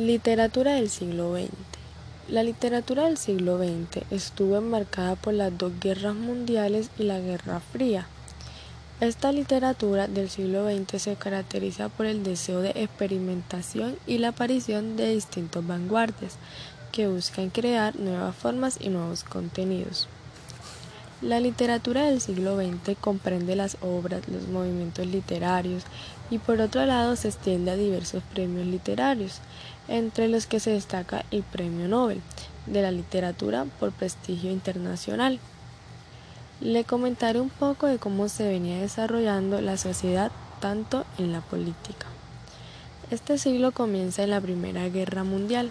Literatura del siglo XX. La literatura del siglo XX estuvo enmarcada por las dos guerras mundiales y la Guerra Fría. Esta literatura del siglo XX se caracteriza por el deseo de experimentación y la aparición de distintos vanguardias que buscan crear nuevas formas y nuevos contenidos. La literatura del siglo XX comprende las obras, los movimientos literarios y por otro lado se extiende a diversos premios literarios, entre los que se destaca el Premio Nobel de la Literatura por prestigio internacional. Le comentaré un poco de cómo se venía desarrollando la sociedad tanto en la política. Este siglo comienza en la Primera Guerra Mundial.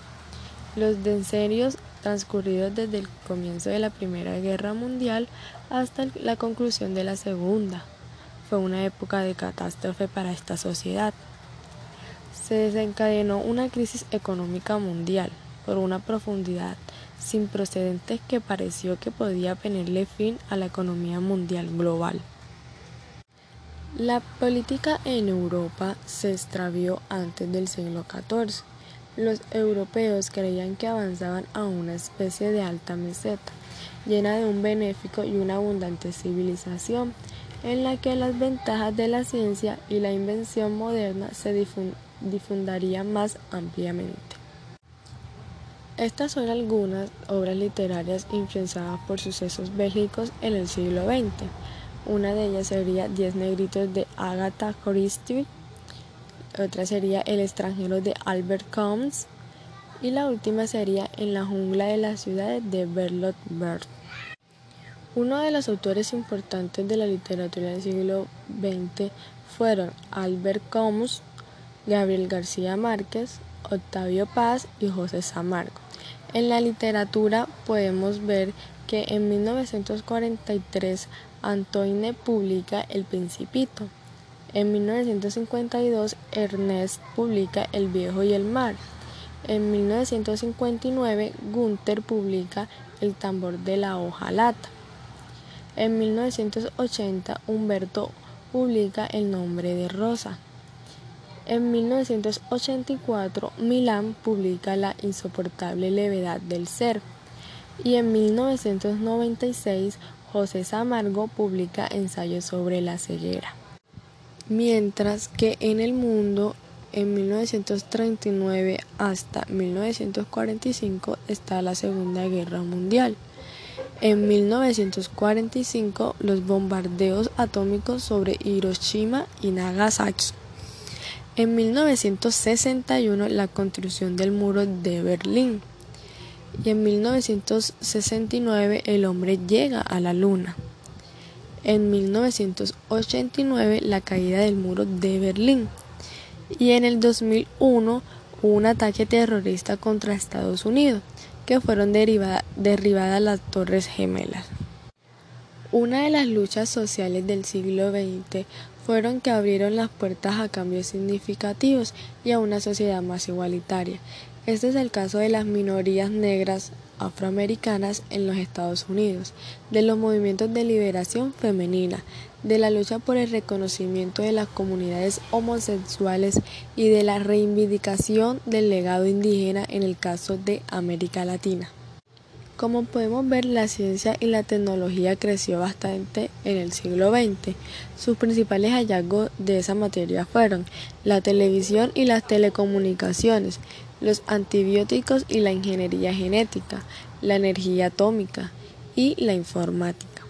Los denserios transcurridos desde el comienzo de la Primera Guerra Mundial hasta la conclusión de la Segunda. Fue una época de catástrofe para esta sociedad. Se desencadenó una crisis económica mundial por una profundidad sin precedentes que pareció que podía ponerle fin a la economía mundial global. La política en Europa se extravió antes del siglo XIV los europeos creían que avanzaban a una especie de alta meseta, llena de un benéfico y una abundante civilización, en la que las ventajas de la ciencia y la invención moderna se difundirían más ampliamente. Estas son algunas obras literarias influenciadas por sucesos bélicos en el siglo XX. Una de ellas sería Diez negritos de Agatha Christie, otra sería El extranjero de Albert Camus y la última sería En la jungla de las ciudades de Bertolt Brecht. Uno de los autores importantes de la literatura del siglo XX fueron Albert Camus, Gabriel García Márquez, Octavio Paz y José Samargo. En la literatura podemos ver que en 1943 Antoine publica El Principito, en 1952, Ernest publica El viejo y el mar. En 1959, Gunther publica El tambor de la hojalata. En 1980, Humberto publica El nombre de Rosa. En 1984, Milán publica La insoportable levedad del ser. Y en 1996, José Samargo publica Ensayo sobre la ceguera mientras que en el mundo en 1939 hasta 1945 está la Segunda Guerra Mundial. En 1945 los bombardeos atómicos sobre Hiroshima y Nagasaki. En 1961 la construcción del muro de Berlín. Y en 1969 el hombre llega a la luna en 1989 la caída del muro de Berlín y en el 2001 hubo un ataque terrorista contra Estados Unidos que fueron derribadas las Torres Gemelas. Una de las luchas sociales del siglo XX fueron que abrieron las puertas a cambios significativos y a una sociedad más igualitaria. Este es el caso de las minorías negras, afroamericanas en los Estados Unidos, de los movimientos de liberación femenina, de la lucha por el reconocimiento de las comunidades homosexuales y de la reivindicación del legado indígena en el caso de América Latina. Como podemos ver, la ciencia y la tecnología creció bastante en el siglo XX. Sus principales hallazgos de esa materia fueron la televisión y las telecomunicaciones, los antibióticos y la ingeniería genética, la energía atómica y la informática.